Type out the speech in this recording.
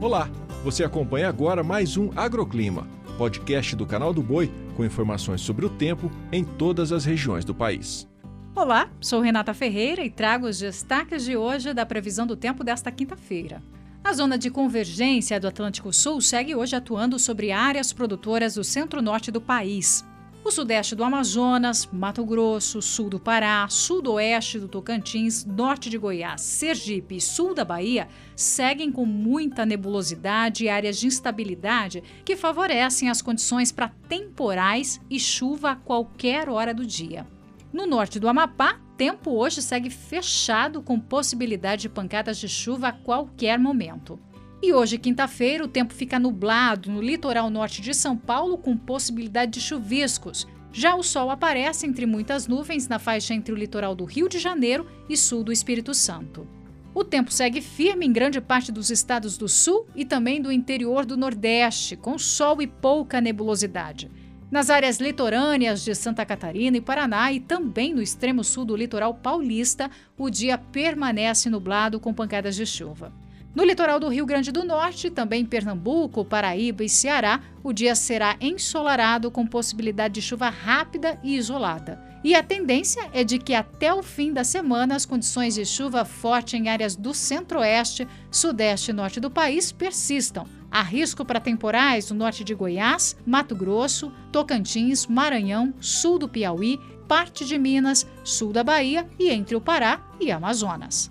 Olá, você acompanha agora mais um Agroclima, podcast do canal do Boi com informações sobre o tempo em todas as regiões do país. Olá, sou Renata Ferreira e trago os destaques de hoje da previsão do tempo desta quinta-feira. A zona de convergência do Atlântico Sul segue hoje atuando sobre áreas produtoras do centro-norte do país. O sudeste do Amazonas, Mato Grosso, sul do Pará, sudoeste do Tocantins, norte de Goiás, Sergipe e sul da Bahia seguem com muita nebulosidade e áreas de instabilidade que favorecem as condições para temporais e chuva a qualquer hora do dia. No norte do Amapá, tempo hoje segue fechado com possibilidade de pancadas de chuva a qualquer momento. E hoje, quinta-feira, o tempo fica nublado no litoral norte de São Paulo, com possibilidade de chuviscos. Já o sol aparece entre muitas nuvens na faixa entre o litoral do Rio de Janeiro e sul do Espírito Santo. O tempo segue firme em grande parte dos estados do sul e também do interior do Nordeste, com sol e pouca nebulosidade. Nas áreas litorâneas de Santa Catarina e Paraná e também no extremo sul do litoral paulista, o dia permanece nublado com pancadas de chuva. No litoral do Rio Grande do Norte, também Pernambuco, Paraíba e Ceará, o dia será ensolarado com possibilidade de chuva rápida e isolada. E a tendência é de que até o fim da semana as condições de chuva forte em áreas do centro-oeste, sudeste e norte do país persistam. Há risco para temporais no norte de Goiás, Mato Grosso, Tocantins, Maranhão, sul do Piauí, parte de Minas, sul da Bahia e entre o Pará e Amazonas.